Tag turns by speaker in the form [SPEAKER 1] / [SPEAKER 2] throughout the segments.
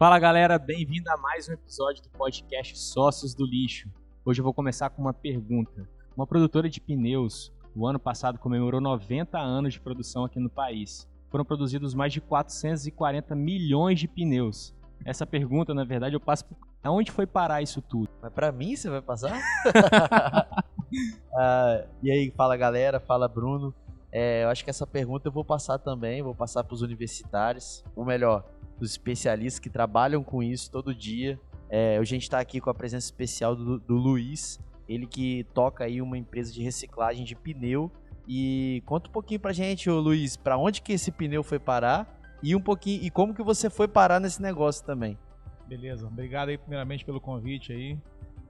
[SPEAKER 1] Fala galera, bem-vindo a mais um episódio do podcast Sócios do Lixo. Hoje eu vou começar com uma pergunta. Uma produtora de pneus, o ano passado comemorou 90 anos de produção aqui no país. Foram produzidos mais de 440 milhões de pneus. Essa pergunta, na verdade, eu passo por... Aonde foi parar isso tudo?
[SPEAKER 2] Mas pra mim você vai passar? ah, e aí, fala galera, fala Bruno. É, eu acho que essa pergunta eu vou passar também, vou passar para os universitários, ou melhor, os especialistas que trabalham com isso todo dia. É, a gente está aqui com a presença especial do, do Luiz, ele que toca aí uma empresa de reciclagem de pneu. E conta um pouquinho pra gente, ô Luiz, para onde que esse pneu foi parar e um pouquinho e como que você foi parar nesse negócio também.
[SPEAKER 3] Beleza, obrigado aí primeiramente pelo convite aí.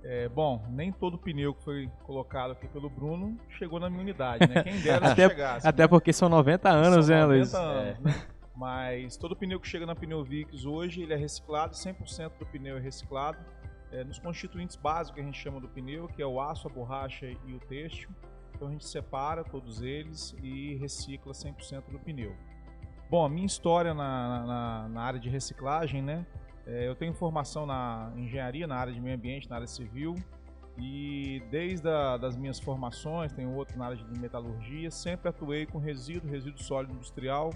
[SPEAKER 3] É, bom, nem todo pneu que foi colocado aqui pelo Bruno chegou na minha unidade, né? Quem dera
[SPEAKER 1] até,
[SPEAKER 3] chegasse.
[SPEAKER 1] Até
[SPEAKER 3] né?
[SPEAKER 1] porque são 90 anos,
[SPEAKER 3] São
[SPEAKER 1] né,
[SPEAKER 3] 90
[SPEAKER 1] Luiz?
[SPEAKER 3] anos, né? Mas todo pneu que chega na Pneuvix hoje, ele é reciclado, 100% do pneu é reciclado. É, nos constituintes básicos que a gente chama do pneu, que é o aço, a borracha e o têxtil. Então a gente separa todos eles e recicla 100% do pneu. Bom, a minha história na, na, na área de reciclagem, né? É, eu tenho formação na engenharia, na área de meio ambiente, na área civil. E desde a, das minhas formações, tenho outro na área de metalurgia, sempre atuei com resíduo, resíduo sólido industrial.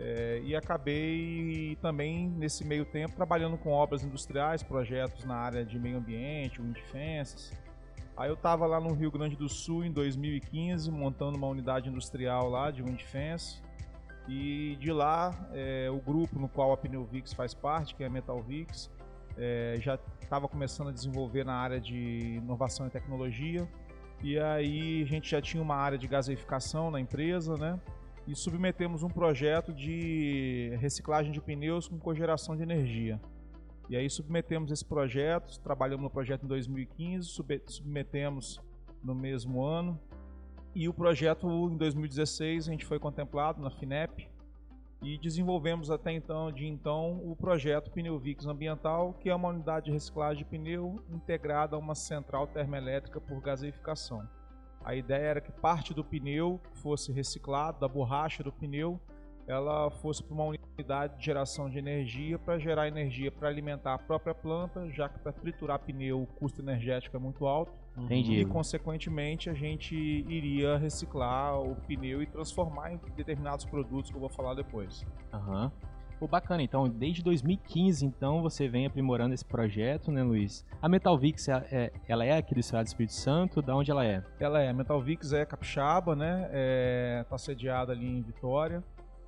[SPEAKER 3] É, e acabei também, nesse meio tempo, trabalhando com obras industriais, projetos na área de meio ambiente, wind fences. Aí eu estava lá no Rio Grande do Sul em 2015, montando uma unidade industrial lá de wind fence. E de lá, é, o grupo no qual a Pneuvix faz parte, que é a Metalvix, é, já estava começando a desenvolver na área de inovação e tecnologia. E aí a gente já tinha uma área de gaseificação na empresa, né? E submetemos um projeto de reciclagem de pneus com cogeração de energia. E aí submetemos esse projeto, trabalhamos no projeto em 2015, submetemos no mesmo ano. E o projeto em 2016 a gente foi contemplado na FINEP e desenvolvemos até então, de então, o projeto Pneuvix Ambiental, que é uma unidade de reciclagem de pneu integrada a uma central termoelétrica por gaseificação. A ideia era que parte do pneu fosse reciclado, da borracha do pneu, ela fosse para uma unidade de geração de energia para gerar energia para alimentar a própria planta, já que para triturar pneu o custo energético é muito alto.
[SPEAKER 1] Entendi.
[SPEAKER 3] E, consequentemente, a gente iria reciclar o pneu e transformar em determinados produtos que eu vou falar depois.
[SPEAKER 1] Aham. Pô, bacana, então, desde 2015, então, você vem aprimorando esse projeto, né, Luiz? A Metalvix, ela é, ela é aqui do estado do Espírito Santo, da onde ela é?
[SPEAKER 3] Ela é, a Metalvix é capixaba, né, está sediada ali em Vitória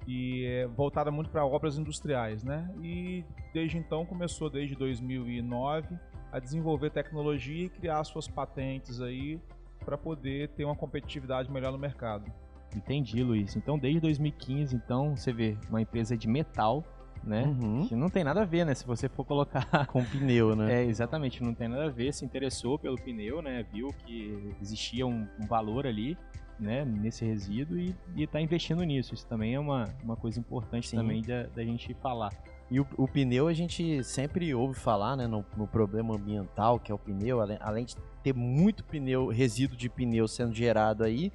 [SPEAKER 3] e é voltada muito para obras industriais, né, e desde então começou, desde 2009, a desenvolver tecnologia e criar suas patentes aí para poder ter uma competitividade melhor no mercado.
[SPEAKER 1] Entendi, Luiz. Então, desde 2015, então, você vê uma empresa de metal, né?
[SPEAKER 2] Uhum.
[SPEAKER 1] Que não tem nada a ver, né? Se você for colocar...
[SPEAKER 2] Com pneu, né?
[SPEAKER 1] É, exatamente, não tem nada a ver. Se interessou pelo pneu, né? Viu que existia um, um valor ali, né? Nesse resíduo e, e tá investindo nisso. Isso também é uma, uma coisa importante
[SPEAKER 2] Sim.
[SPEAKER 1] também da, da gente falar.
[SPEAKER 2] E o, o pneu a gente sempre ouve falar, né, no, no problema ambiental que é o pneu, além, além de ter muito pneu, resíduo de pneu sendo gerado aí,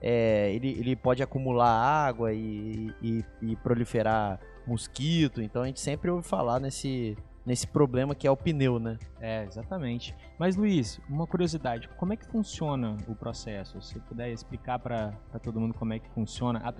[SPEAKER 2] é, ele, ele pode acumular água e, e, e proliferar mosquito, então a gente sempre ouve falar nesse, nesse problema que é o pneu, né?
[SPEAKER 1] É, exatamente. Mas, Luiz, uma curiosidade, como é que funciona o processo? Se você puder explicar para todo mundo como é que funciona a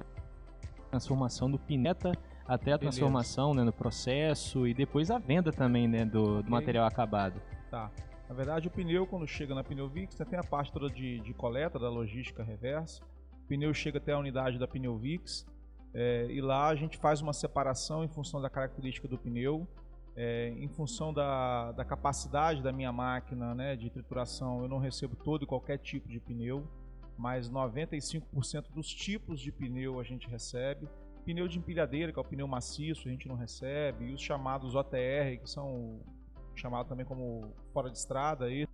[SPEAKER 1] transformação do pineta até a transformação né, no processo e depois a venda também né, do, do material acabado.
[SPEAKER 3] Tá. Na verdade, o pneu, quando chega na Pneuvix, né, tem a parte toda de, de coleta da logística reversa. O pneu chega até a unidade da Pneuvix é, e lá a gente faz uma separação em função da característica do pneu, é, em função da, da capacidade da minha máquina né, de trituração. Eu não recebo todo e qualquer tipo de pneu, mas 95% dos tipos de pneu a gente recebe. Pneu de empilhadeira, que é o pneu maciço, a gente não recebe. E os chamados OTR, que são chamados também como fora de estrada, aí,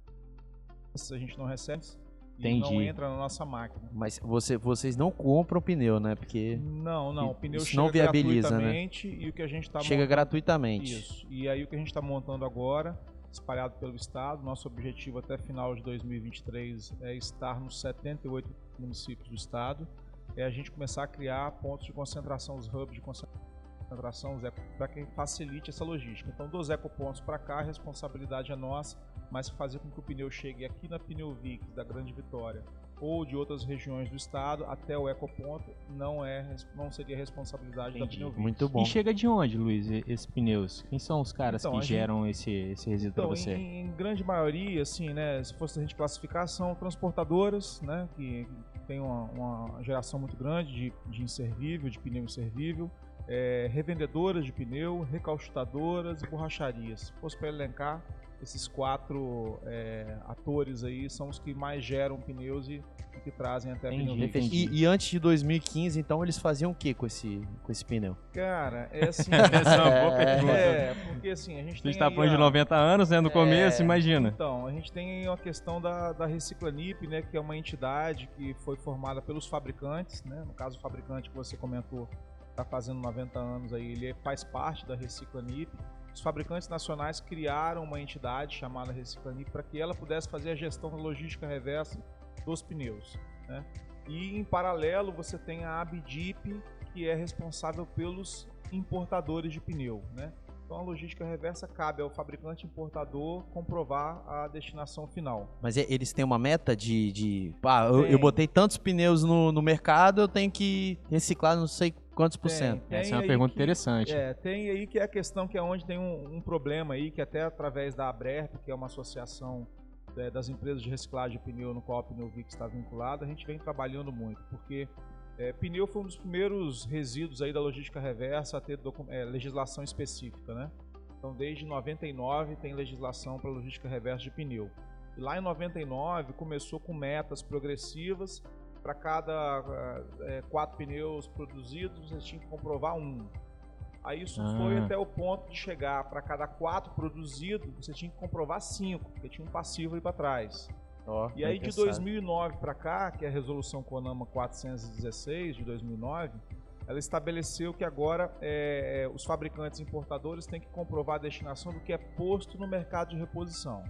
[SPEAKER 3] a gente não recebe. E não
[SPEAKER 1] Entendi.
[SPEAKER 3] entra na nossa máquina.
[SPEAKER 2] Mas você, vocês não compram pneu, né? Porque
[SPEAKER 3] Não, não. O pneu chega
[SPEAKER 2] não viabiliza, né?
[SPEAKER 3] gratuitamente e o que a gente está
[SPEAKER 2] chega gratuitamente.
[SPEAKER 3] Isso. E aí o que a gente está montando agora, espalhado pelo estado, nosso objetivo até final de 2023 é estar nos 78 municípios do estado, é a gente começar a criar pontos de concentração, os hubs de concentração tração, para quem facilite essa logística. Então, dos ecopontos para cá, a responsabilidade é nossa, mas fazer com que o pneu chegue aqui na Pneuvic da Grande Vitória ou de outras regiões do estado até o ecoponto não é não seria responsabilidade Entendi. da Pneuvic.
[SPEAKER 1] Muito bom. E chega de onde, Luiz, esses pneus? Quem são os caras então, que geram gente... esse, esse resíduo então, para você?
[SPEAKER 3] Em, em, grande maioria, assim, né, se fosse a gente classificar, são transportadoras, né, que, que tem uma, uma, geração muito grande de, de inservível, de pneu inservível, é, revendedoras de pneu, recauchutadoras e borracharias. Se fosse para elencar, esses quatro é, atores aí são os que mais geram pneus e, e que trazem até
[SPEAKER 2] entendi, pneu e, e, antes de 2015, então, eles faziam o que com esse, com esse pneu?
[SPEAKER 3] Cara, é assim... Essa é uma boa pergunta. É, porque assim, a gente
[SPEAKER 1] tem... A gente tá falando de 90 anos, né, no é, começo, imagina.
[SPEAKER 3] Então, a gente tem a questão da, da Reciclanip, né, que é uma entidade que foi formada pelos fabricantes, né, no caso o fabricante que você comentou está fazendo 90 anos aí, ele faz parte da Reciclanip, os fabricantes nacionais criaram uma entidade chamada Reciclanip para que ela pudesse fazer a gestão da logística reversa dos pneus. Né? E em paralelo você tem a Abdip, que é responsável pelos importadores de pneu. Né? Então a logística reversa cabe ao fabricante importador comprovar a destinação final.
[SPEAKER 2] Mas eles têm uma meta de. de ah, eu, eu, botei tantos pneus no, no mercado, eu tenho que reciclar não sei Quantos por cento?
[SPEAKER 1] Tem Essa é uma pergunta
[SPEAKER 3] que,
[SPEAKER 1] interessante.
[SPEAKER 3] É, tem aí que é a questão que é onde tem um, um problema aí, que até através da Abrerp, que é uma associação é, das empresas de reciclagem de pneu no qual a Pneuvic está vinculada, a gente vem trabalhando muito, porque é, pneu foi um dos primeiros resíduos aí da logística reversa a ter é, legislação específica, né? Então, desde 99 tem legislação para logística reversa de pneu. E lá em 99 começou com metas progressivas para cada é, quatro pneus produzidos, você tinha que comprovar um. Aí isso ah. foi até o ponto de chegar para cada quatro produzidos, você tinha que comprovar cinco, porque tinha um passivo aí para trás. Oh, e aí de 2009 para cá, que é a resolução CONAMA 416 de 2009, ela estabeleceu que agora é, os fabricantes importadores têm que comprovar a destinação do que é posto no mercado de reposição.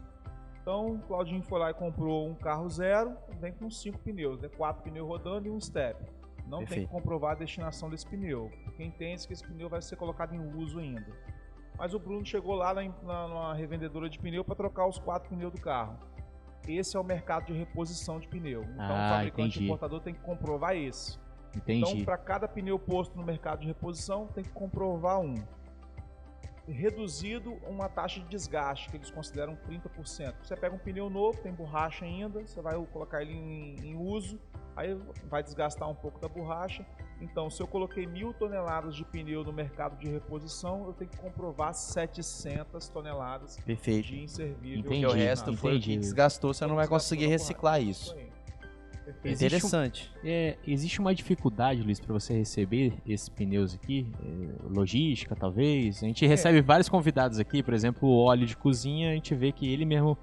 [SPEAKER 3] Então, o Claudinho foi lá e comprou um carro zero, vem com cinco pneus, né? quatro pneus rodando e um step. Não Perfeito. tem que comprovar a destinação desse pneu. Quem entende que esse pneu vai ser colocado em uso ainda. Mas o Bruno chegou lá na, na, numa revendedora de pneu para trocar os quatro pneus do carro. Esse é o mercado de reposição de pneu. Então, ah, o fabricante entendi. importador tem que comprovar esse. Entendi. Então, para cada pneu posto no mercado de reposição, tem que comprovar um reduzido uma taxa de desgaste, que eles consideram 30%. Você pega um pneu novo, tem borracha ainda, você vai colocar ele em, em uso, aí vai desgastar um pouco da borracha. Então, se eu coloquei mil toneladas de pneu no mercado de reposição, eu tenho que comprovar 700 toneladas
[SPEAKER 2] Perfeito.
[SPEAKER 3] de inservível.
[SPEAKER 2] Entendi, o resto foi que desgastou, você não vai conseguir reciclar isso. isso Interessante.
[SPEAKER 1] Existe, é, existe uma dificuldade, Luiz, para você receber esses pneus aqui? É, logística, talvez? A gente recebe é. vários convidados aqui, por exemplo, o óleo de cozinha, a gente vê que ele mesmo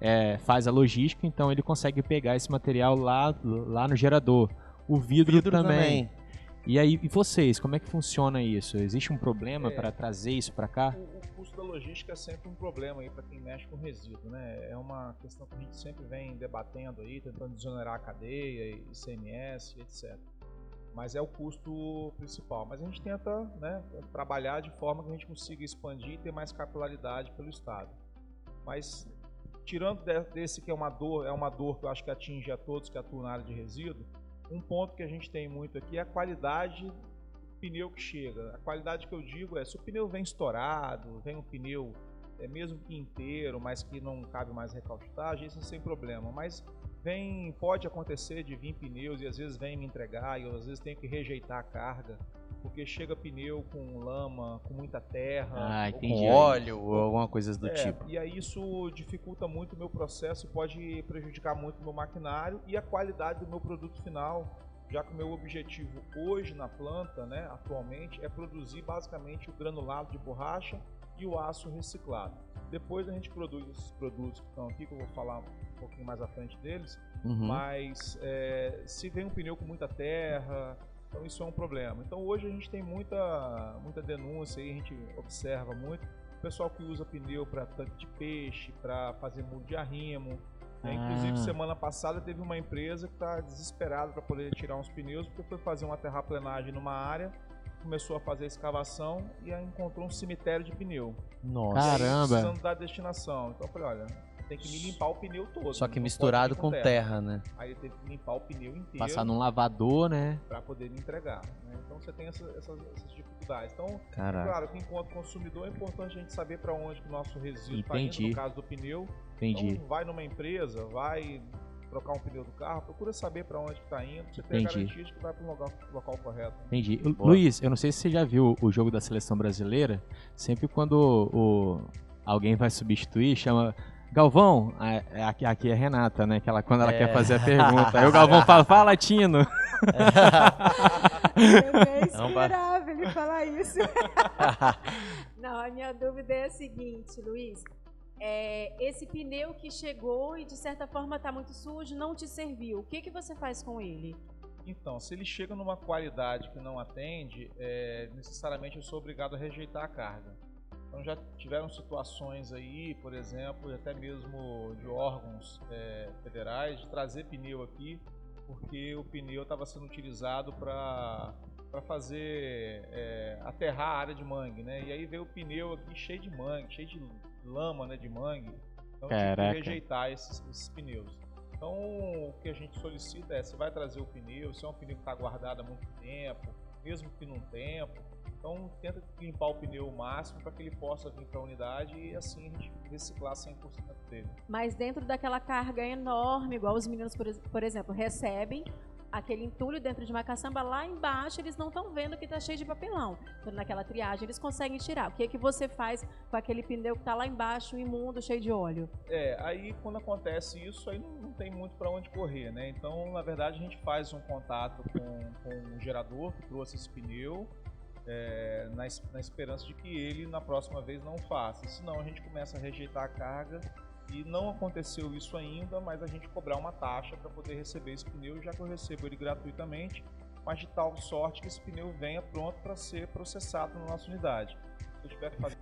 [SPEAKER 1] é, faz a logística, então ele consegue pegar esse material lá, lá no gerador. O vidro, vidro também. também. E aí, e vocês, como é que funciona isso? Existe um problema é. para trazer isso para cá?
[SPEAKER 3] O, o, custo da logística é sempre um problema aí para quem mexe com resíduo, né? É uma questão que a gente sempre vem debatendo aí, tentando desonerar a cadeia, ICMS, etc. Mas é o custo principal. Mas a gente tenta né, trabalhar de forma que a gente consiga expandir e ter mais capilaridade pelo Estado. Mas tirando desse que é uma dor, é uma dor que eu acho que atinge a todos que atuam na área de resíduo, um ponto que a gente tem muito aqui é a qualidade do pneu que chega. A qualidade que eu digo é se o pneu vem estourado, vem um pneu é mesmo que inteiro, mas que não cabe mais recalchutagem, isso é sem problema. Mas vem, pode acontecer de vir pneus e às vezes vem me entregar e eu às vezes tenho que rejeitar a carga porque chega pneu com lama, com muita terra,
[SPEAKER 2] ah, com óleo ou alguma coisa do
[SPEAKER 3] é,
[SPEAKER 2] tipo.
[SPEAKER 3] E aí isso dificulta muito o meu processo e pode prejudicar muito o meu maquinário e a qualidade do meu produto final, já que o meu objetivo hoje na planta, né, atualmente, é produzir basicamente o granulado de borracha e o aço reciclado. Depois a gente produz esses produtos que estão aqui, que eu vou falar um pouquinho mais à frente deles, uhum. mas é, se vem um pneu com muita terra, então isso é um problema. Então hoje a gente tem muita, muita denúncia aí, a gente observa muito. O pessoal que usa pneu para tanque de peixe, para fazer muro de arrimo. Ah. Inclusive, semana passada teve uma empresa que está desesperada para poder tirar uns pneus, porque foi fazer uma terraplenagem numa área começou a fazer a escavação e encontrou um cemitério de pneu.
[SPEAKER 2] Nossa.
[SPEAKER 3] E
[SPEAKER 1] Caramba.
[SPEAKER 3] Precisando da destinação. Então eu falei, olha, tem que me limpar o pneu todo.
[SPEAKER 2] Só que misturado
[SPEAKER 3] vir
[SPEAKER 2] com terra, né?
[SPEAKER 3] Aí ele teve que limpar o pneu inteiro
[SPEAKER 1] Passar num lavador, né?
[SPEAKER 3] para poder me entregar. né? Então você tem essa- essas, essas dificuldades. Então,
[SPEAKER 2] Caraca.
[SPEAKER 3] claro que enquanto consumidor é importante a gente saber para onde que o nosso resíduo está indo,
[SPEAKER 1] Entendi.
[SPEAKER 3] no caso do pneu.
[SPEAKER 1] Entendi.
[SPEAKER 3] Então vai numa empresa, vai trocar um pneu do carro, procura saber para onde está indo, pra você a
[SPEAKER 1] Entendi.
[SPEAKER 3] garantia de que vai para o local, local correto.
[SPEAKER 1] Entendi.
[SPEAKER 2] Boa.
[SPEAKER 1] Luiz, eu não sei se você já viu o jogo da seleção brasileira. Sempre quando o, alguém vai substituir, chama. Galvão, é- é- aqui, aqui é Renata, né? Que ela, quando ela
[SPEAKER 2] É.
[SPEAKER 1] quer fazer a pergunta. Aí o Galvão fala, fala, Tino.
[SPEAKER 4] É
[SPEAKER 2] Não vai-
[SPEAKER 4] inspirável ele falar isso. Não, a minha dúvida é a seguinte, Luiz. É, esse pneu que chegou e de certa forma está muito sujo, não te serviu. O que, que você faz com ele?
[SPEAKER 3] Então, se ele chega numa qualidade que não atende, é, necessariamente eu sou obrigado a rejeitar a carga. Então já tiveram situações aí, por exemplo, até mesmo de órgãos é, federais, de trazer pneu aqui, porque o pneu estava sendo utilizado para para fazer é, aterrar a área de mangue, né? E aí veio o pneu aqui cheio de mangue, cheio de lama, né, de mangue. Então
[SPEAKER 1] Caraca.
[SPEAKER 3] que rejeitar esses, esses pneus. Então, o que a gente solicita é, você vai trazer o pneu, se é um pneu que está guardado há muito tempo, mesmo que num tempo, então tenta limpar o pneu o máximo para que ele possa vir para a unidade e assim a gente reciclar 100% dele.
[SPEAKER 4] Mas dentro daquela carga enorme, igual os meninos, por, ex- por exemplo, recebem aquele entulho dentro de uma caçamba, lá embaixo eles não estão vendo que está cheio de papelão. Então, naquela triagem, eles conseguem tirar. O que, é que você faz com aquele pneu que está lá embaixo, imundo, cheio de óleo?
[SPEAKER 3] É, aí quando acontece isso, aí não, não tem muito para onde correr, né? Então, na verdade, a gente faz um contato com, com o gerador que trouxe esse pneu, é, na, na esperança de que ele, na próxima vez, não faça. Senão, a gente começa a rejeitar a carga e não aconteceu isso ainda, mas a gente cobrar uma taxa para poder receber esse pneu, já que eu recebo ele gratuitamente, mas de tal sorte que esse pneu venha pronto para ser processado na nossa unidade. Se eu tiver que fazer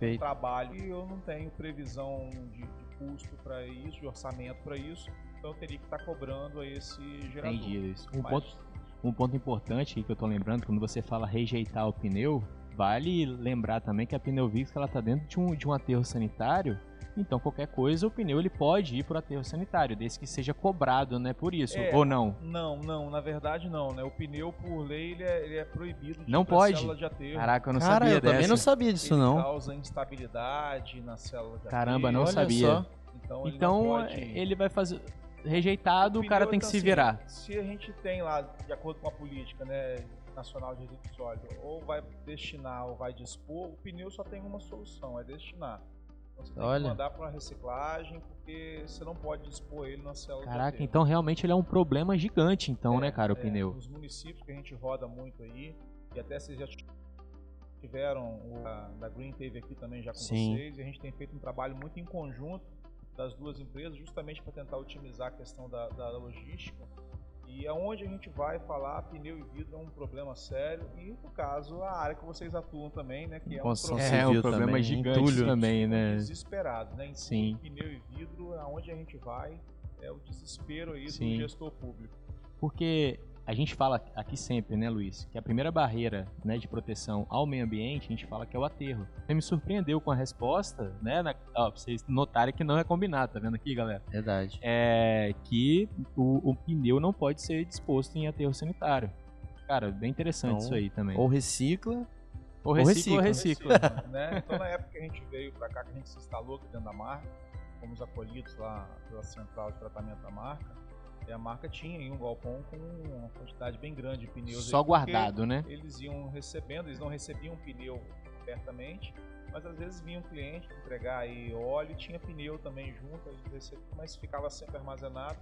[SPEAKER 2] Feito.
[SPEAKER 3] trabalho e eu não tenho previsão de, de custo para isso, de orçamento para isso, então eu teria que estar cobrando a esse gerador.
[SPEAKER 1] Entendi, Luiz. Um
[SPEAKER 3] Mas-
[SPEAKER 1] ponto, um ponto importante aí que eu tô lembrando, quando você fala rejeitar o pneu, vale lembrar também que a Pneuvix ela tá dentro de um, de um aterro sanitário, então qualquer coisa o pneu ele pode ir pro aterro sanitário, desde que seja cobrado, né, por isso,
[SPEAKER 3] É,
[SPEAKER 1] ou não.
[SPEAKER 3] Não, não, na verdade não, né? O pneu por lei ele é, ele é proibido de
[SPEAKER 1] Não pode?
[SPEAKER 3] célula de aterro.
[SPEAKER 1] Caraca, eu não
[SPEAKER 2] Cara,
[SPEAKER 1] sabia
[SPEAKER 2] eu também
[SPEAKER 1] dessa.
[SPEAKER 2] não sabia disso,
[SPEAKER 3] ele
[SPEAKER 2] não.
[SPEAKER 3] causa instabilidade na célula de
[SPEAKER 1] Caramba,
[SPEAKER 3] aterro.
[SPEAKER 1] não
[SPEAKER 2] Olha
[SPEAKER 1] sabia.
[SPEAKER 2] só.
[SPEAKER 3] Então, ele, não
[SPEAKER 1] Então
[SPEAKER 3] pode...
[SPEAKER 1] ele vai fazer rejeitado, o,
[SPEAKER 3] pneu,
[SPEAKER 1] cara tem que
[SPEAKER 3] então,
[SPEAKER 1] se
[SPEAKER 3] assim,
[SPEAKER 1] virar.
[SPEAKER 3] Se a gente tem lá, de acordo com a política né, nacional de resíduos sólidos, ou vai destinar ou vai dispor, o pneu só tem uma solução, é destinar. Então você tem
[SPEAKER 2] Olha.
[SPEAKER 3] que mandar para uma reciclagem, porque você não pode dispor ele na célula de
[SPEAKER 1] Caraca, então realmente ele é um problema gigante, então, né, cara, o
[SPEAKER 3] É,
[SPEAKER 1] pneu.
[SPEAKER 3] Nos municípios que a gente roda muito aí, e até vocês já tiveram, o a, da Green teve aqui também já com
[SPEAKER 2] Sim.
[SPEAKER 3] vocês, e a gente tem feito um trabalho muito em conjunto das duas empresas, justamente para tentar otimizar a questão da, da logística. E aonde a gente vai falar, pneu e vidro é um problema sério, e no caso, a área que vocês atuam também, né, que é um
[SPEAKER 2] Construção
[SPEAKER 3] problema
[SPEAKER 1] É, um problema
[SPEAKER 2] também,
[SPEAKER 1] gigante
[SPEAKER 2] entulho.
[SPEAKER 1] também, né?
[SPEAKER 3] desesperado, né? Em
[SPEAKER 1] Sim.
[SPEAKER 3] pneu e vidro, aonde a gente vai, é o desespero aí
[SPEAKER 1] Sim.
[SPEAKER 3] do gestor público.
[SPEAKER 1] Porque a gente fala aqui sempre, né, Luiz, que a primeira barreira né, de proteção ao meio ambiente, a gente fala que é o aterro. Você me surpreendeu com a resposta, né? Na, ó, pra vocês notarem que não é combinado, tá vendo aqui, galera?
[SPEAKER 2] Verdade.
[SPEAKER 1] É que o, o pneu não pode ser disposto em aterro sanitário. Cara, bem interessante
[SPEAKER 2] Então,
[SPEAKER 1] isso aí também.
[SPEAKER 2] Ou recicla.
[SPEAKER 1] Ou
[SPEAKER 2] ou
[SPEAKER 1] recicla, ou
[SPEAKER 2] recicla.
[SPEAKER 1] recicla.
[SPEAKER 3] né? Então, na época que a gente veio para cá, que a gente se instalou aqui dentro da marca, fomos acolhidos lá pela central de tratamento da marca, a marca tinha aí um galpão com uma quantidade bem grande de pneus.
[SPEAKER 1] Só
[SPEAKER 3] aí,
[SPEAKER 1] guardado, né?
[SPEAKER 3] Eles iam recebendo, eles não recebiam pneu abertamente, mas às vezes vinha um cliente entregar aí óleo e tinha pneu também junto, eles recebiam, mas ficava sempre armazenado.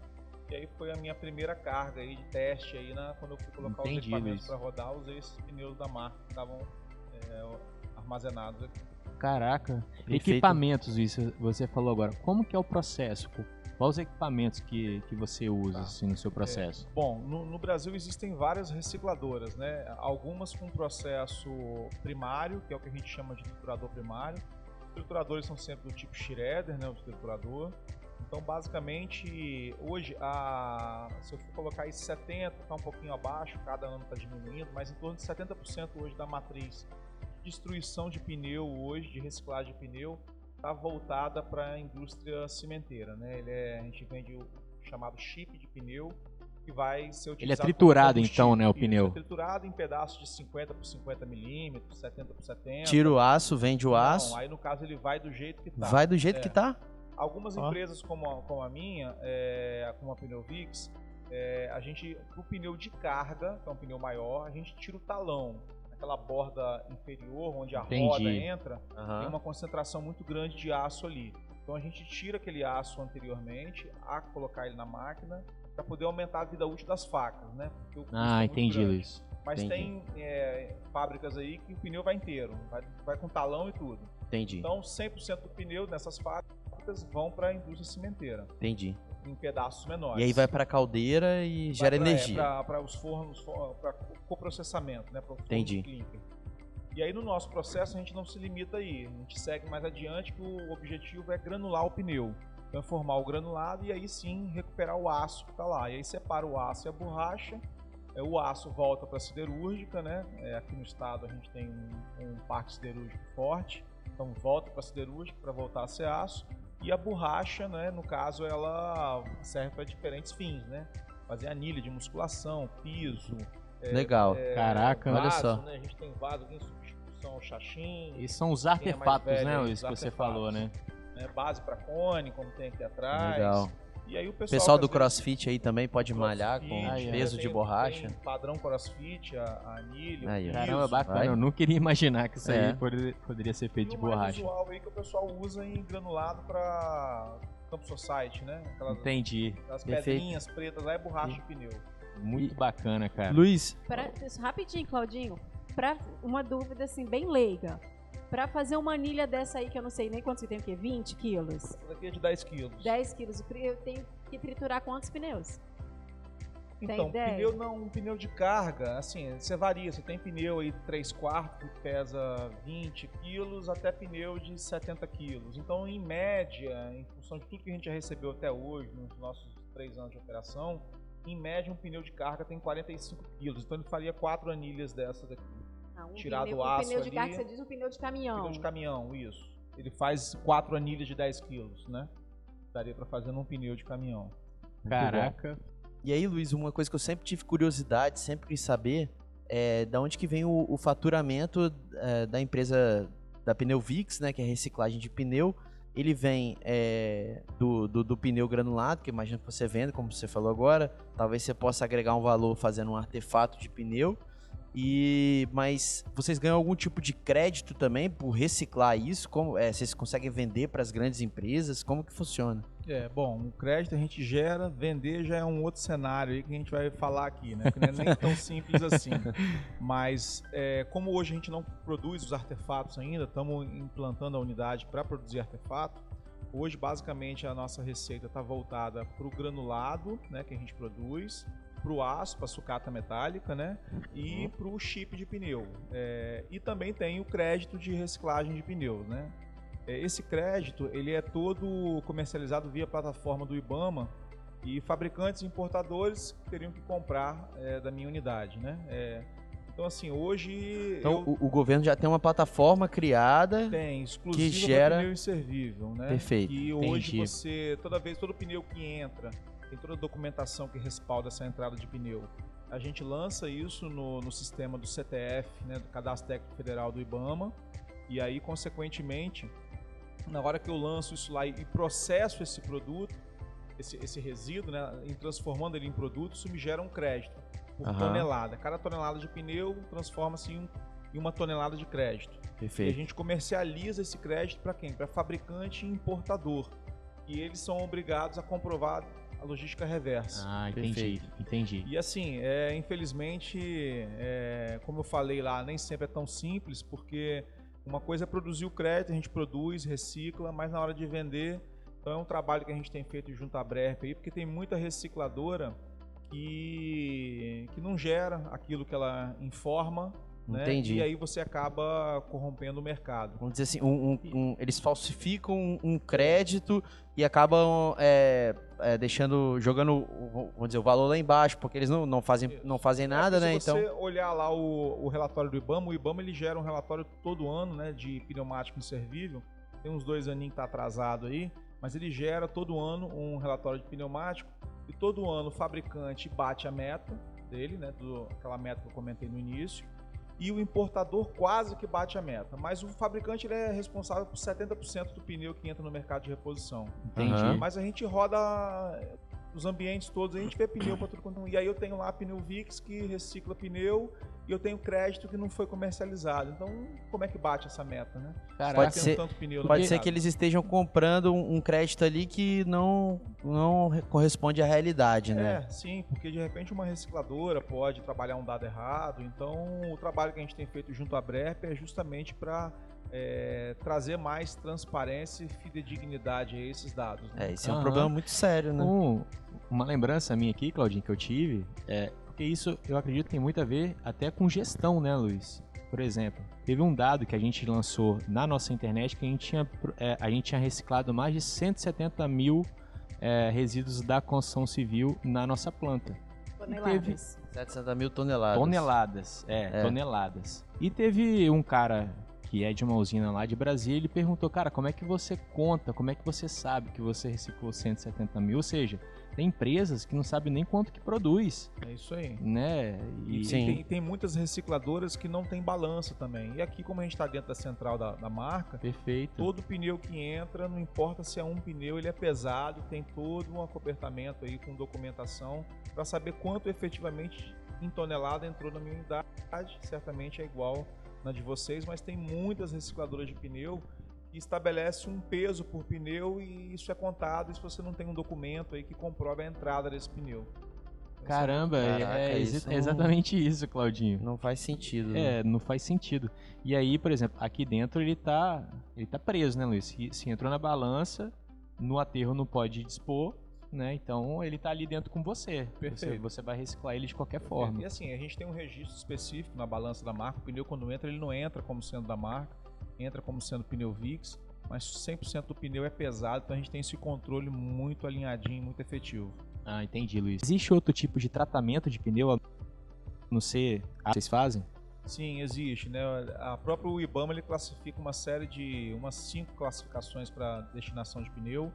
[SPEAKER 3] E aí foi a minha primeira carga aí de teste aí na, quando eu fui colocar
[SPEAKER 1] Entendi,
[SPEAKER 3] os equipamentos para rodar, usei esses pneus da marca que estavam é, armazenados aqui.
[SPEAKER 1] Caraca.
[SPEAKER 2] Bem
[SPEAKER 1] equipamentos, isso você falou agora. Como que é o processo? Quais os equipamentos que, que você usa
[SPEAKER 3] Tá.
[SPEAKER 1] assim, no seu processo?
[SPEAKER 3] Bom, no, no Brasil existem várias recicladoras, né? Algumas com processo primário, que é o que a gente chama de triturador primário. Os trituradores são sempre do tipo Schroeder, né? O triturador. Então, basicamente, hoje, a, se eu for colocar aí 70, está um pouquinho abaixo, cada ano está diminuindo, mas em torno de 70% hoje da matriz de destruição de pneu hoje, de reciclagem de pneu, está voltada para a indústria cimenteira. Né? Ele é, a gente vende o chamado chip de pneu, que vai ser utilizado
[SPEAKER 1] Ele é triturado então, né, o pneu?
[SPEAKER 3] É triturado em pedaços de 50 por 50 milímetros, 70 por 70.
[SPEAKER 2] Tira o aço, vende o
[SPEAKER 3] Não,
[SPEAKER 2] aço,
[SPEAKER 3] aí no caso ele vai do jeito que tá.
[SPEAKER 2] vai do jeito
[SPEAKER 3] É.
[SPEAKER 2] que tá.
[SPEAKER 3] Algumas
[SPEAKER 2] Ó.
[SPEAKER 3] empresas como a, como a minha, é, como a Pneuvix, é, a gente, pro pneu de carga, que é um pneu maior, a gente tira o talão. Aquela borda inferior, onde a
[SPEAKER 1] Entendi.
[SPEAKER 3] roda entra, tem
[SPEAKER 2] Aham.
[SPEAKER 3] uma concentração muito grande de aço ali. Então a gente tira aquele aço anteriormente, a colocar ele na máquina, para poder aumentar a vida útil das facas, né? É
[SPEAKER 1] Ah,
[SPEAKER 3] muito
[SPEAKER 1] entendi. Luiz.
[SPEAKER 3] Mas
[SPEAKER 2] Entendi.
[SPEAKER 3] tem é, fábricas aí que o pneu vai inteiro, vai, vai com talão e tudo.
[SPEAKER 2] Entendi,
[SPEAKER 3] Então 100% do pneu nessas fábricas vão para a indústria cimenteira,
[SPEAKER 2] entendi.
[SPEAKER 3] em pedaços menores.
[SPEAKER 2] E aí vai pra caldeira e gera energia.
[SPEAKER 3] Para os fornos, para coprocessamento, né? Para
[SPEAKER 2] Entendi.
[SPEAKER 3] clinker. E aí no nosso processo a gente não se limita aí, a gente segue mais adiante que o objetivo é granular o pneu. Então é formar o granulado e aí sim recuperar o aço que está lá. E aí separa o aço e a borracha. É, o aço volta para a siderúrgica, né? É, aqui no estado a gente tem um, um parque siderúrgico forte, então volta para a siderúrgica para voltar a ser aço. E a borracha, né, no caso, ela serve para diferentes fins, né? Fazer anilha de musculação, piso. É,
[SPEAKER 2] Legal.
[SPEAKER 3] é,
[SPEAKER 1] Caraca,
[SPEAKER 2] olha
[SPEAKER 3] vaso,
[SPEAKER 2] só.
[SPEAKER 3] Né? A gente tem vaso em substituição ao xaxim,
[SPEAKER 1] Esses são os
[SPEAKER 3] é
[SPEAKER 1] artefatos,
[SPEAKER 3] velho
[SPEAKER 1] né,
[SPEAKER 3] os
[SPEAKER 1] que você falou, né?
[SPEAKER 3] né? base para cone, como tem aqui atrás.
[SPEAKER 2] Legal.
[SPEAKER 3] E aí o pessoal,
[SPEAKER 2] pessoal do crossfit aí também pode malhar com
[SPEAKER 3] Crossfit,
[SPEAKER 1] Aí, ó.
[SPEAKER 2] peso
[SPEAKER 3] tem-
[SPEAKER 2] de borracha.
[SPEAKER 3] tem padrão crossfit, a, a anilha,
[SPEAKER 2] Aí,
[SPEAKER 1] Caramba, bacana.
[SPEAKER 2] vai.
[SPEAKER 1] Eu não queria imaginar que isso
[SPEAKER 2] É.
[SPEAKER 1] aí poderia, poderia ser feito
[SPEAKER 3] E
[SPEAKER 1] de borracha.
[SPEAKER 3] usual aí que o pessoal usa em granulado para Campo Society, né? Aquelas,
[SPEAKER 1] Entendi.
[SPEAKER 3] aquelas
[SPEAKER 2] Perfeito.
[SPEAKER 3] pedrinhas pretas lá é borracha de pneu.
[SPEAKER 1] Muito bacana, cara.
[SPEAKER 2] Luiz,
[SPEAKER 4] Pra- rapidinho, Claudinho, para uma dúvida assim, bem leiga. Pra fazer uma anilha dessa aí, que eu não sei nem quantos que tem, o quê? 20 quilos?
[SPEAKER 3] Essa daqui é de 10 quilos.
[SPEAKER 4] 10 quilos. Eu tenho que triturar quantos pneus?
[SPEAKER 3] Então, pneu não, um pneu de carga, assim, você varia. Você tem pneu aí de 3 quartos que pesa 20 quilos até pneu de 70 quilos. Então, em média, em função de tudo que a gente já recebeu até hoje, nos nossos 3 anos de operação, em média um pneu de carga tem 45 quilos. Então, ele faria quatro anilhas dessas daqui.
[SPEAKER 4] Ah, um
[SPEAKER 3] Tirado
[SPEAKER 4] pneu,
[SPEAKER 3] o
[SPEAKER 4] um
[SPEAKER 3] aço
[SPEAKER 4] pneu de
[SPEAKER 3] ali.
[SPEAKER 4] carga, você diz um pneu de caminhão.
[SPEAKER 3] Pneu de caminhão, isso. Ele faz quatro anilhas de 10 quilos, né? Daria para fazer num pneu de caminhão.
[SPEAKER 1] Caraca.
[SPEAKER 2] e aí, Luiz, uma coisa que eu sempre tive curiosidade, sempre quis saber, é da onde que vem o, o faturamento é, da empresa da Pneuvix, né, que é reciclagem de pneu. Ele vem é, do, do, do pneu granulado, que imagino que você vende, como você falou agora. Talvez você possa agregar um valor fazendo um artefato de pneu. E mas vocês ganham algum tipo de crédito também por reciclar isso? Como é, vocês conseguem vender para as grandes empresas? Como que funciona?
[SPEAKER 3] É, bom, o crédito a gente gera, vender já é um outro cenário aí que a gente vai falar aqui, né? Que não é nem tão simples assim. Mas é, como hoje a gente não produz os artefatos ainda, estamos implantando a unidade para produzir artefato. Hoje, basicamente, a nossa receita está voltada para o granulado, né, que a gente produz, para o aço, para a sucata metálica, né, e para o chip de pneu. É, e também tem o crédito de reciclagem de pneus, né. É, Esse crédito ele é todo comercializado via plataforma do IBAMA e fabricantes e importadores teriam que comprar é, da minha unidade, né? É, então assim hoje
[SPEAKER 2] Então,
[SPEAKER 3] eu
[SPEAKER 2] o, o governo já tem uma plataforma criada.
[SPEAKER 3] exclusiva
[SPEAKER 2] que gera-
[SPEAKER 3] pneu inservível, né?
[SPEAKER 2] Perfeito,
[SPEAKER 3] Que hoje você toda vez todo pneu que entra tem toda a documentação que respalda essa entrada de pneu. A gente lança isso no, no sistema do CTF, né, do Cadastro Técnico Federal do IBAMA, e aí, consequentemente, na hora que eu lanço isso lá e, processo esse produto, esse, esse resíduo, né, em transformando ele em produto, isso me gera um crédito por
[SPEAKER 2] Aham.
[SPEAKER 3] tonelada. Cada tonelada de pneu transforma-se em, um- em uma tonelada de crédito. E a
[SPEAKER 2] Perfeito.
[SPEAKER 3] gente comercializa esse crédito para quem? Para fabricante e importador. E eles são obrigados a comprovar a logística reversa.
[SPEAKER 1] Ah, entendi.
[SPEAKER 2] Perfeito.
[SPEAKER 1] Entendi.
[SPEAKER 3] E assim, é, infelizmente, é, como eu falei lá, nem sempre é tão simples, porque uma coisa é produzir o crédito, a gente produz, recicla, mas na hora de vender, então é um trabalho que a gente tem feito junto à Brep aí, porque tem muita recicladora que, que não gera aquilo que ela informa né?
[SPEAKER 2] Entendi.
[SPEAKER 3] E aí você acaba corrompendo o mercado.
[SPEAKER 2] Vamos dizer assim, um- um- um- eles falsificam um, crédito e acabam é, é, deixando, jogando, o- vamos dizer, o valor lá embaixo, porque eles não, não, fazem, não fazem nada,
[SPEAKER 3] É,
[SPEAKER 2] né?
[SPEAKER 3] Se
[SPEAKER 2] Então,
[SPEAKER 3] você olhar lá o, o relatório do IBAMA, o IBAMA ele gera um relatório todo ano, né, de pneumático inservível. Tem uns dois aninhos que tá atrasado aí, mas ele gera todo ano um relatório de pneumático e todo ano o fabricante bate a meta dele, né, do, aquela meta que eu comentei no início, e o importador quase que bate a meta. Mas o fabricante ele é responsável por 70% do pneu que entra no mercado de reposição.
[SPEAKER 1] Entendi.
[SPEAKER 3] Mas a gente roda os ambientes todos, a gente vê pneu para tudo quanto. é. E aí eu tenho lá Pneu Vix que recicla pneu e eu tenho crédito que não foi comercializado. Então, como é que bate essa meta, né?
[SPEAKER 1] Caraca,
[SPEAKER 2] Pode ser- pode ser que eles estejam comprando um, crédito ali que não, não re- corresponde à realidade, né?
[SPEAKER 3] É, sim, porque de repente uma recicladora pode trabalhar um dado errado. Então, o trabalho que a gente tem feito junto à BREP é justamente para trazer mais transparência e fidedignidade a esses dados. né?
[SPEAKER 2] É, isso é um
[SPEAKER 1] Aham.
[SPEAKER 2] problema muito sério, né?
[SPEAKER 1] Um- uma lembrança minha aqui, Claudinho, que eu tive, é porque isso eu acredito que tem muito a ver até com gestão, né, Luiz? Por exemplo, teve um dado que a gente lançou na nossa internet que a gente tinha, pro- é, a gente tinha reciclado mais de 170 mil é, resíduos da construção civil na nossa planta.
[SPEAKER 4] Toneladas.
[SPEAKER 2] 700 mil toneladas.
[SPEAKER 1] Toneladas, é,
[SPEAKER 2] É.
[SPEAKER 1] toneladas. E teve um cara que é de uma usina lá de Brasília, ele perguntou, cara, como é que você conta, como é que você sabe que você reciclou 170 mil? Ou seja, tem empresas que não sabem nem quanto que produz,
[SPEAKER 3] É isso aí.
[SPEAKER 1] né? E,
[SPEAKER 2] Sim.
[SPEAKER 3] Tem, tem muitas recicladoras que não tem balança também. E aqui, como a gente está dentro da central da, da marca,
[SPEAKER 1] Perfeito.
[SPEAKER 3] todo pneu que entra, não importa se é um pneu, ele é pesado, tem todo um acobertamento aí com documentação para saber quanto efetivamente em tonelada entrou na minha unidade. Certamente é igual na de vocês, mas tem muitas recicladoras de pneu que estabelece um peso por pneu e isso é contado e se você não tem um documento aí que comprove a entrada desse pneu.
[SPEAKER 1] Caramba, é-
[SPEAKER 2] Caraca,
[SPEAKER 1] é,
[SPEAKER 2] isso
[SPEAKER 1] é
[SPEAKER 2] não-
[SPEAKER 1] exatamente isso, Claudinho.
[SPEAKER 2] Não faz sentido. né?
[SPEAKER 1] É, não faz sentido. E aí, por exemplo, aqui dentro ele tá, ele tá preso, né, Luiz? Se, se entrou na balança, no aterro não pode dispor, né? Então ele tá ali dentro com você. Você,
[SPEAKER 3] Perfeito.
[SPEAKER 1] você vai reciclar ele de qualquer forma.
[SPEAKER 3] E assim, a gente tem um registro específico na balança da marca. O pneu, quando entra, ele não entra como sendo da marca, entra como sendo pneu VIX, mas 100% do pneu é pesado, então a gente tem esse controle muito alinhadinho, muito efetivo.
[SPEAKER 1] Ah, entendi, Luiz. Existe outro tipo de tratamento de pneu? Não sei, ah, vocês fazem?
[SPEAKER 3] Sim, existe, né? A própria IBAMA ele classifica uma série de umas cinco classificações para destinação de pneu,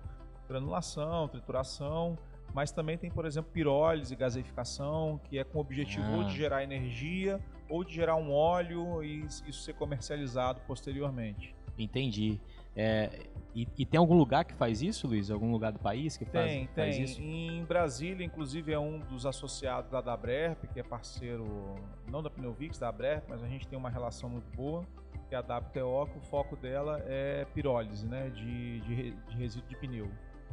[SPEAKER 3] granulação, trituração, mas também tem, por exemplo, pirólise, gaseificação, que é com o objetivo ou
[SPEAKER 1] Ah.
[SPEAKER 3] de gerar energia ou de gerar um óleo e isso ser comercializado posteriormente.
[SPEAKER 1] Entendi. É, e, e tem algum lugar que faz isso, Luiz? Algum lugar do país que faz,
[SPEAKER 3] Tem,
[SPEAKER 1] faz
[SPEAKER 3] tem.
[SPEAKER 1] isso?
[SPEAKER 3] Em Brasília, inclusive, é um dos associados da Dabrep, que é parceiro, não da Pneuvix, da Dabrep, mas a gente tem uma relação muito boa, que é a WTO, que o foco dela é pirólise, né, de, de, de resíduo de pneu.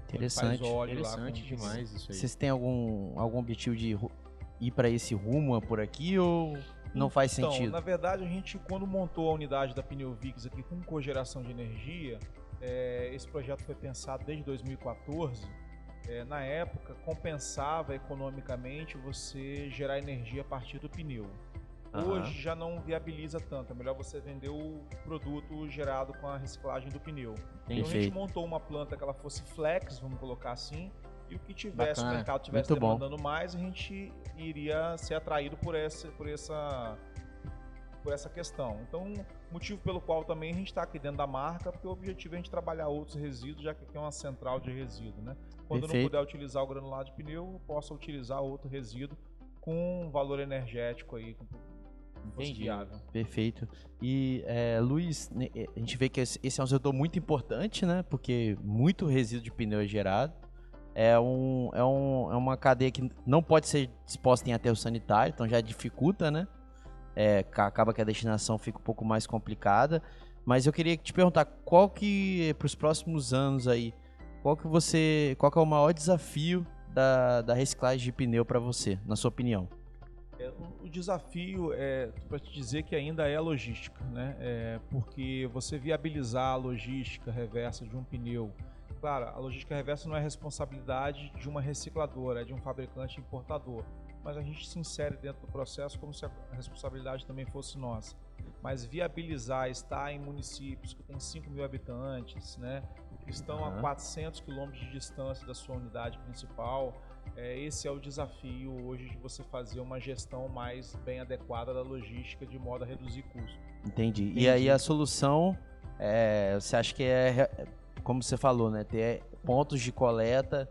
[SPEAKER 2] Interessante.
[SPEAKER 1] Interessante demais isso aí.
[SPEAKER 2] Vocês têm algum, algum objetivo de ir para esse rumo por aqui ou não faz
[SPEAKER 3] Então,
[SPEAKER 2] sentido?
[SPEAKER 3] na verdade, a gente, quando montou a unidade da Pneuvix aqui com cogeração de energia, é, esse projeto foi pensado desde 2014. É, na época, compensava economicamente você gerar energia a partir do pneu.
[SPEAKER 2] Aham.
[SPEAKER 3] Hoje já não viabiliza tanto, é melhor você vender o produto gerado com a reciclagem do pneu. Então a gente
[SPEAKER 2] Perfeito.
[SPEAKER 3] montou uma planta que ela fosse flex, vamos colocar assim, e o que tivesse,
[SPEAKER 1] Bacana.
[SPEAKER 3] o mercado tivesse
[SPEAKER 2] Muito bom.
[SPEAKER 3] demandando mais, a gente iria ser atraído por essa, por essa, por essa questão. Então, motivo pelo qual também a gente está aqui dentro da marca, porque o objetivo é a gente trabalhar outros resíduos, já que aqui é uma central de resíduo, né? Quando eu não
[SPEAKER 2] Perfeito.
[SPEAKER 3] puder utilizar o granulado de pneu, eu posso utilizar outro resíduo com valor energético aí, com
[SPEAKER 1] Entendi.
[SPEAKER 2] Perfeito. E, é, Luiz, né, é, a gente vê que esse é um setor muito importante, né? Porque muito resíduo de pneu é gerado. É, um, é, um, é uma cadeia que não pode ser disposta em aterro sanitário, então já dificulta, né? É, ca- acaba que a destinação fica um pouco mais complicada. Mas eu queria te perguntar, qual que, para os próximos anos aí, qual que você, qual que é o maior desafio da, da reciclagem de pneu para você, na sua opinião?
[SPEAKER 3] É, o- o desafio é para te dizer que ainda é a logística, né? É, porque você viabilizar a logística reversa de um pneu. Claro, a logística reversa não é responsabilidade de uma recicladora, é de um fabricante importador. mas a gente se insere dentro do processo como se a responsabilidade também fosse nossa. Mas viabilizar estar em municípios que têm 5 mil habitantes, né, que estão uhum. a 400 quilômetros de distância da sua unidade principal, é, esse é o desafio hoje de você fazer uma gestão mais bem adequada da logística de modo a reduzir custos.
[SPEAKER 2] Entendi. Entendi. E aí a solução, é, você acha que é, como você falou, né, ter pontos de coleta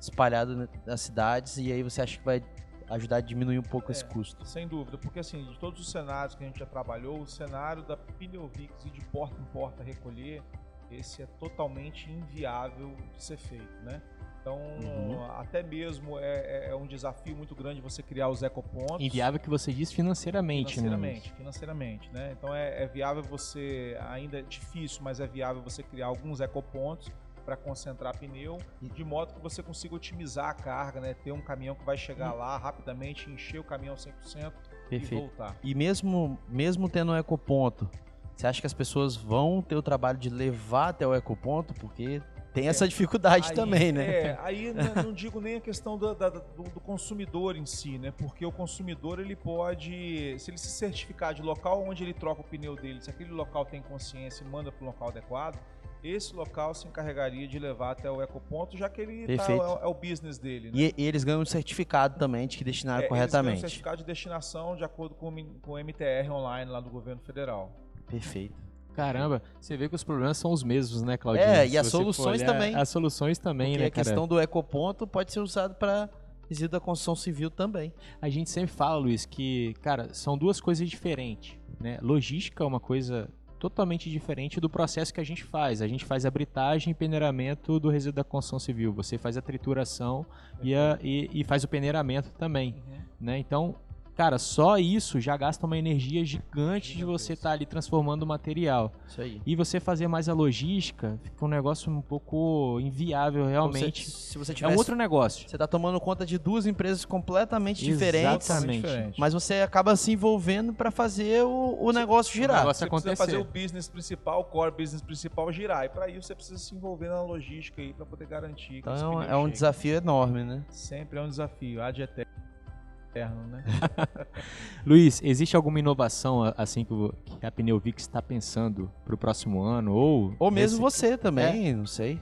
[SPEAKER 2] espalhados nas cidades e aí você acha que vai ajudar a diminuir um pouco
[SPEAKER 3] é,
[SPEAKER 2] esse custo.
[SPEAKER 3] Sem dúvida, porque assim, de todos os cenários que a gente já trabalhou, o cenário da Pneuvix e de porta em porta recolher, esse é totalmente inviável de ser feito, né? Então, uhum. até mesmo é, é, é, um desafio muito grande você criar os ecopontos.
[SPEAKER 1] Inviável que você diz financeiramente,
[SPEAKER 3] financeiramente né? Financeiramente, né? Então é, é, viável você, ainda é difícil, mas é viável você criar alguns ecopontos para concentrar pneu, de modo que você consiga otimizar a carga, né? Ter um caminhão que vai chegar lá rapidamente, encher o caminhão 100% Perfeito. e voltar.
[SPEAKER 2] E mesmo, mesmo tendo um ecoponto, você acha que as pessoas vão ter o trabalho de levar até o ecoponto? Porque tem essa dificuldade
[SPEAKER 3] aí,
[SPEAKER 2] também, né?
[SPEAKER 3] É, aí não digo nem a questão do, da, do, do, consumidor em si, né? Porque o consumidor ele pode, se ele se certificar de local onde ele troca o pneu dele, se aquele local tem consciência e manda para o local adequado, esse local se encarregaria de levar até o ecoponto, já que ele tá, é, é, o business dele. Né?
[SPEAKER 2] E, e, eles ganham um certificado também de que destinaram é, corretamente. Eles ganham um
[SPEAKER 3] certificado de destinação de acordo com, com o MTR online lá do governo federal.
[SPEAKER 2] Perfeito.
[SPEAKER 1] Caramba, você vê que os problemas são os mesmos, né, Claudinho?
[SPEAKER 2] É, e as soluções olhar, também.
[SPEAKER 1] As soluções também,
[SPEAKER 2] Porque
[SPEAKER 1] né,
[SPEAKER 2] a cara? questão do ecoponto pode ser usado para resíduo da construção civil também.
[SPEAKER 1] A gente sempre fala, Luiz, que, cara, são duas coisas diferentes, né? Logística é uma coisa totalmente diferente do processo que a gente faz. A gente faz a britagem e peneiramento do resíduo da construção civil. Você faz a trituração e, a, e, e faz o peneiramento também, uhum. né? Então, Cara, só isso já gasta uma energia gigante de você estar tá ali transformando o material.
[SPEAKER 2] Isso aí.
[SPEAKER 1] E você fazer mais a logística, fica um negócio um pouco inviável realmente. Você,
[SPEAKER 2] se você tivesse,
[SPEAKER 1] é um outro negócio.
[SPEAKER 2] Você está tomando conta de duas empresas completamente diferentes.
[SPEAKER 1] Exatamente.
[SPEAKER 2] Mas você acaba se envolvendo para fazer o, o negócio girar. O negócio
[SPEAKER 3] você acontecer. precisa fazer o business principal, o core business principal girar. E para isso você precisa se envolver na logística aí para poder garantir.
[SPEAKER 2] Então é um, é desafio enorme, né?
[SPEAKER 3] Sempre é um desafio. Ad eterno eterno, né?
[SPEAKER 1] Luiz, existe alguma inovação assim que a Pneuvix está pensando para o próximo ano ou
[SPEAKER 2] ou mesmo você também, é. não sei.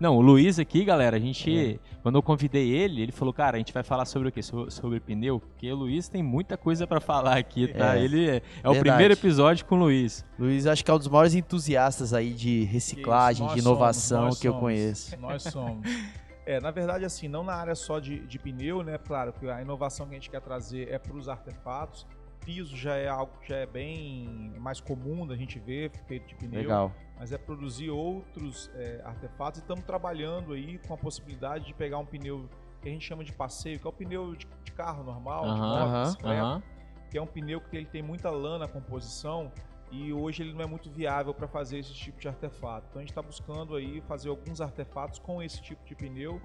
[SPEAKER 1] Não, o Luiz aqui, galera, a gente, é. quando eu convidei ele, ele falou, cara, a gente vai falar sobre o quê? Sobre, sobre pneu, porque o Luiz tem muita coisa para falar aqui, tá? É. Ele é, é o primeiro episódio com o Luiz.
[SPEAKER 2] Luiz, acho que é um dos maiores entusiastas aí de reciclagem, de inovação
[SPEAKER 3] somos,
[SPEAKER 2] que
[SPEAKER 3] somos.
[SPEAKER 2] eu conheço.
[SPEAKER 3] Nós somos. É, na verdade, assim, não na área só de, de pneu, né? Claro que a inovação que a gente quer trazer é para os artefatos. Piso já é algo que já é bem mais comum da gente ver, feito de pneu.
[SPEAKER 2] Legal.
[SPEAKER 3] Mas é produzir outros é, artefatos e estamos trabalhando aí com a possibilidade de pegar um pneu que a gente chama de passeio, que é o pneu de, de carro normal, uh -huh, de moto, bicicleta, uh -huh. que é um pneu que ele tem muita lã na composição e hoje ele não é muito viável para fazer esse tipo de artefato. Então a gente está buscando aí fazer alguns artefatos com esse tipo de pneu,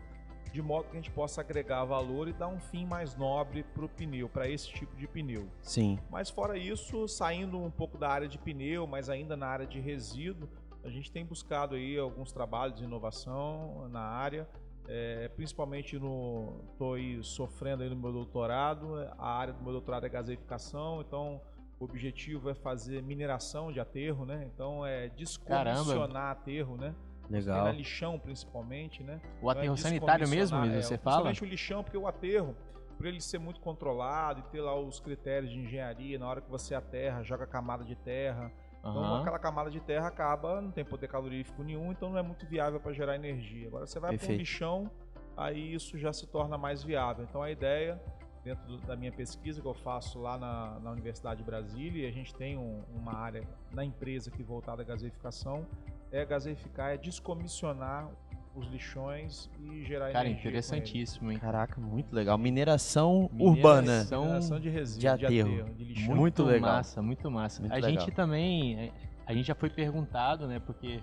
[SPEAKER 3] de modo que a gente possa agregar valor e dar um fim mais nobre para o pneu, para esse tipo de pneu.
[SPEAKER 2] Sim.
[SPEAKER 3] Mas fora isso, saindo um pouco da área de pneu, mas ainda na área de resíduo, a gente tem buscado aí alguns trabalhos de inovação na área. É, principalmente no estou sofrendo aí no meu doutorado a área do meu doutorado é gaseificação então o objetivo é fazer mineração de aterro, né? Então é descomissionar Caramba. aterro, né?
[SPEAKER 2] Legal.
[SPEAKER 3] Na lixão, principalmente, né?
[SPEAKER 1] O aterro então, é sanitário mesmo, é, você fala?
[SPEAKER 3] Principalmente o lixão, porque o aterro, por ele ser muito controlado e ter lá os critérios de engenharia, na hora que você aterra, joga camada de terra. Então uhum. aquela camada de terra acaba, não tem poder calorífico nenhum, então não é muito viável para gerar energia. Agora você vai para um lixão, aí isso já se torna mais viável. Então a ideia dentro do, da minha pesquisa que eu faço lá na, na Universidade de Brasília, e a gente tem um, uma área na empresa que voltada à gaseificação, é gaseificar, é descomissionar os lixões e gerar
[SPEAKER 1] Cara, energia. Cara, interessantíssimo, hein?
[SPEAKER 2] Caraca, muito legal. Mineração, Mineração urbana.
[SPEAKER 3] Mineração de resíduos, de aterro. De, aterro, de
[SPEAKER 1] lixão. Muito, muito legal. massa, muito massa. Muito a legal. gente também, a gente já foi perguntado, né, porque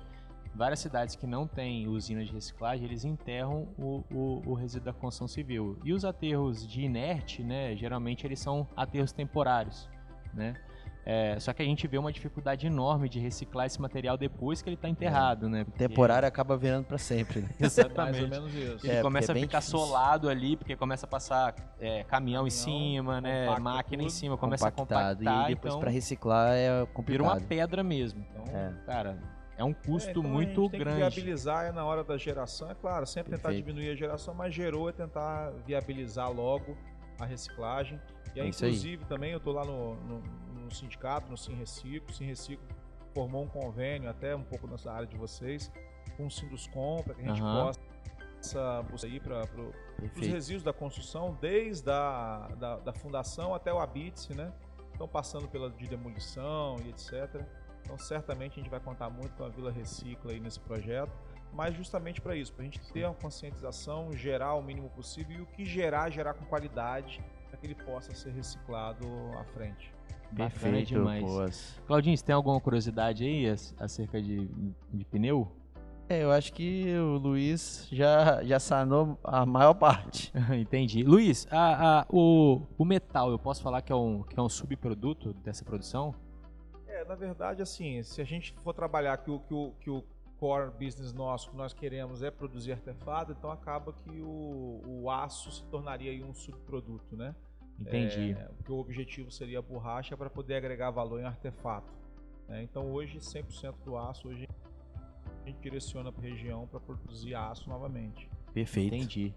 [SPEAKER 1] várias cidades que não têm usina de reciclagem, eles enterram o, o, o, resíduo da construção civil. E os aterros de inerte, né, geralmente eles são aterros temporários, né? É, só que a gente vê uma dificuldade enorme de reciclar esse material depois que ele está enterrado, né?
[SPEAKER 2] O
[SPEAKER 1] Porque-
[SPEAKER 2] temporário acaba virando pra sempre, né?
[SPEAKER 3] Mais ou
[SPEAKER 1] Exatamente.
[SPEAKER 3] menos isso.
[SPEAKER 1] Ele
[SPEAKER 2] É,
[SPEAKER 1] começa
[SPEAKER 2] é
[SPEAKER 1] a ficar
[SPEAKER 2] difícil.
[SPEAKER 1] solado ali, porque começa a passar é, caminhão, em
[SPEAKER 3] Caminhão,
[SPEAKER 1] cima, né? Máquina em cima, começa a compactar.
[SPEAKER 2] E depois
[SPEAKER 1] então,
[SPEAKER 2] pra reciclar é
[SPEAKER 1] vira
[SPEAKER 2] complicado.
[SPEAKER 1] uma pedra mesmo. Então,
[SPEAKER 2] É.
[SPEAKER 1] cara, é um
[SPEAKER 3] É,
[SPEAKER 1] custo
[SPEAKER 3] então a
[SPEAKER 1] muito
[SPEAKER 3] gente tem
[SPEAKER 1] grande.
[SPEAKER 3] que viabilizar é na hora da geração, é claro, sempre tentar
[SPEAKER 2] Perfeito.
[SPEAKER 3] diminuir a geração, mas gerou é tentar viabilizar logo a reciclagem. E aí,
[SPEAKER 2] É isso aí.
[SPEAKER 3] inclusive, também eu estou lá no, no- no sindicato, no Sim. O formou um convênio, até um pouco nessa área de vocês, com o Sinduscom, para que a gente
[SPEAKER 1] Aham.
[SPEAKER 3] possa buscar aí para os resíduos da construção, desde a da, da fundação até o habite, né? Estão passando pela de demolição e etc. Então, certamente a gente vai contar muito com a Vila Recicla aí nesse projeto, mas justamente para isso, para a gente ter uma conscientização, gerar o mínimo possível e o que gerar, gerar com qualidade, para que ele possa ser reciclado à frente.
[SPEAKER 1] Bacana
[SPEAKER 2] Perfeito,
[SPEAKER 1] demais.
[SPEAKER 2] boas.
[SPEAKER 1] Claudinho, você tem alguma curiosidade aí ac- acerca de, de pneu?
[SPEAKER 2] É, eu acho que o Luiz já, já sanou a maior parte.
[SPEAKER 1] Entendi. Luiz, a- a- o, o metal, eu posso falar que é, um, que é um subproduto dessa produção?
[SPEAKER 3] É, na verdade, assim, se a gente for trabalhar que o, que o, que o core business nosso, que nós queremos é produzir artefato, então acaba que o, o aço se tornaria aí um subproduto, né?
[SPEAKER 1] Entendi.
[SPEAKER 3] É, porque o objetivo seria a borracha para poder agregar valor em artefato. né? Então hoje 100% do aço hoje a gente direciona para a região para produzir aço novamente.
[SPEAKER 2] Perfeito.
[SPEAKER 1] Entendi.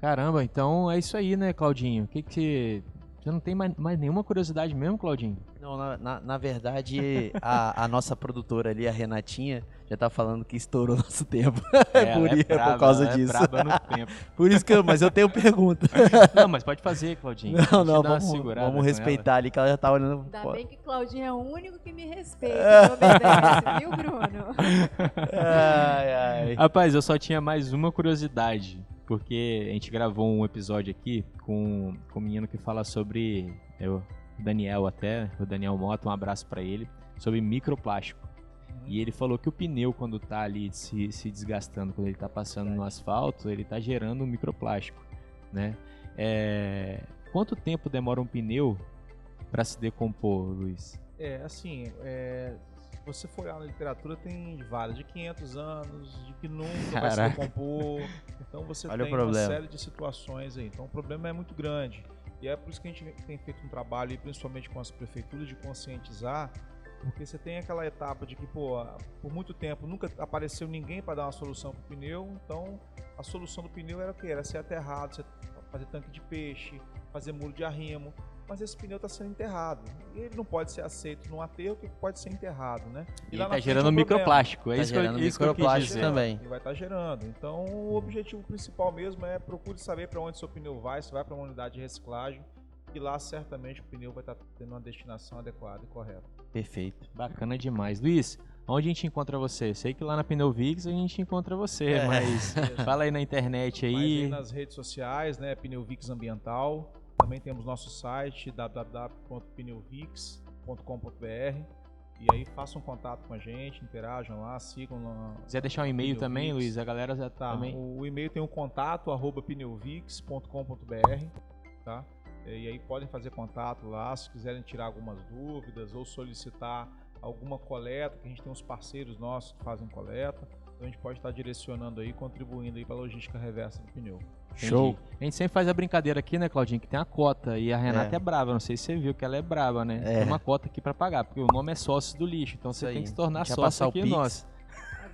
[SPEAKER 1] Caramba, então é isso aí, né, Claudinho? O que que você não tem mais, mais nenhuma curiosidade mesmo, Claudinho?
[SPEAKER 2] Não, na, na, na verdade, a, a nossa produtora ali, a Renatinha, já tá falando que estourou nosso tempo. É, por,
[SPEAKER 1] ela
[SPEAKER 2] i- é
[SPEAKER 1] braba,
[SPEAKER 2] por causa
[SPEAKER 1] ela
[SPEAKER 2] disso.
[SPEAKER 1] É braba no tempo.
[SPEAKER 2] Por isso que eu, mas eu tenho pergunta.
[SPEAKER 1] Não, mas pode fazer, Claudinho.
[SPEAKER 2] Não, não, vamos, vamos respeitar ali que ela já tá olhando.
[SPEAKER 4] Ainda
[SPEAKER 2] pô.
[SPEAKER 4] bem que Claudinho é o único que me respeita e obedece, viu, Bruno?
[SPEAKER 2] Ai, ai.
[SPEAKER 1] ela. Rapaz, eu só tinha mais uma curiosidade. Porque a gente gravou um episódio aqui com, com um menino que fala sobre. Eu, o Daniel até, o Daniel Mota, um abraço pra ele, sobre microplástico. E ele falou que o pneu, quando tá ali se, se desgastando, quando ele tá passando no asfalto, ele tá gerando um microplástico, né? É, Quanto tempo demora um pneu para se decompor, Luiz?
[SPEAKER 3] É, assim, é, você for olhar na literatura, tem várias, de 500 anos, de que nunca vai se
[SPEAKER 1] Caraca.
[SPEAKER 3] decompor. Então você
[SPEAKER 2] Olha
[SPEAKER 3] tem uma série de situações aí. Então o problema é muito grande. E é por isso que a gente tem feito um trabalho, principalmente com as prefeituras, de conscientizar, porque você tem aquela etapa de que, pô, por muito tempo nunca apareceu ninguém para dar uma solução para o pneu, então a solução do pneu era o quê? Era ser aterrado, fazer tanque de peixe, fazer muro de arrimo, mas esse pneu está sendo enterrado. E ele não pode ser aceito num aterro que pode ser enterrado, né?
[SPEAKER 1] E tá
[SPEAKER 3] frente
[SPEAKER 1] gerando
[SPEAKER 3] é um problema.
[SPEAKER 1] microplástico, é
[SPEAKER 2] Tá
[SPEAKER 1] isso, que eu,
[SPEAKER 2] gerando
[SPEAKER 1] isso que eu
[SPEAKER 2] microplástico
[SPEAKER 1] dizer.
[SPEAKER 2] também.
[SPEAKER 3] E vai estar gerando. Então, o objetivo principal mesmo é procure saber para onde seu pneu vai, se vai para uma unidade de reciclagem, e lá certamente o pneu vai estar tendo uma destinação adequada e correta.
[SPEAKER 2] Perfeito.
[SPEAKER 1] Bacana demais. Luiz, onde a gente encontra você? Sei que lá na Pneuvix a gente encontra você,
[SPEAKER 2] É.
[SPEAKER 1] mas fala aí na internet
[SPEAKER 3] aí
[SPEAKER 1] aí.
[SPEAKER 3] nas redes sociais, né, Pneuvix Ambiental. Também temos nosso site www.pneuvix.com.br. E aí façam contato com a gente, interajam lá, sigam lá.
[SPEAKER 1] Se quiser deixar um e-mail
[SPEAKER 3] Pneuvix.
[SPEAKER 1] também, Luiz, a galera já
[SPEAKER 3] Tá,
[SPEAKER 1] também.
[SPEAKER 3] o, o e-mail tem um contato arroba pneuvix.com.br, tá? E aí podem fazer contato lá se quiserem tirar algumas dúvidas ou solicitar alguma coleta, que a gente tem uns parceiros nossos que fazem coleta. Então a gente pode estar direcionando aí, contribuindo aí para a logística reversa do pneu.
[SPEAKER 1] Entendi.
[SPEAKER 2] Show.
[SPEAKER 1] A gente sempre faz a brincadeira aqui, né, Claudinho, que tem a cota. E a Renata é,
[SPEAKER 2] É.
[SPEAKER 1] brava, não sei se você viu que ela é brava, né?
[SPEAKER 2] É.
[SPEAKER 1] Tem uma cota aqui pra pagar, porque o nome é sócio do lixo. Então você tem que se tornar sócio aqui nosso.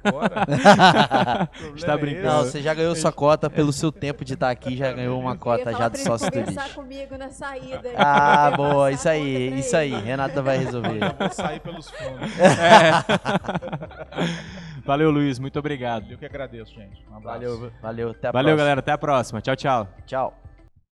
[SPEAKER 3] Agora, o
[SPEAKER 1] Está
[SPEAKER 3] é
[SPEAKER 1] brincando.
[SPEAKER 2] Não, você já ganhou sua cota pelo seu tempo de estar aqui, já ganhou uma
[SPEAKER 4] Eu
[SPEAKER 2] cota já
[SPEAKER 4] ele
[SPEAKER 2] sócio do
[SPEAKER 4] conversar
[SPEAKER 2] lixo.
[SPEAKER 4] comigo na saída.
[SPEAKER 2] Ah,
[SPEAKER 4] Eu
[SPEAKER 2] boa, isso aí, isso aí. Renata vai resolver.
[SPEAKER 3] Já vou sair pelos fundos.
[SPEAKER 1] Valeu, Luiz. Muito obrigado.
[SPEAKER 3] Eu que agradeço, gente. Um abraço.
[SPEAKER 2] Valeu, valeu, até a
[SPEAKER 1] Valeu,
[SPEAKER 2] próxima.
[SPEAKER 1] galera. Até a próxima. Tchau, tchau.
[SPEAKER 2] Tchau.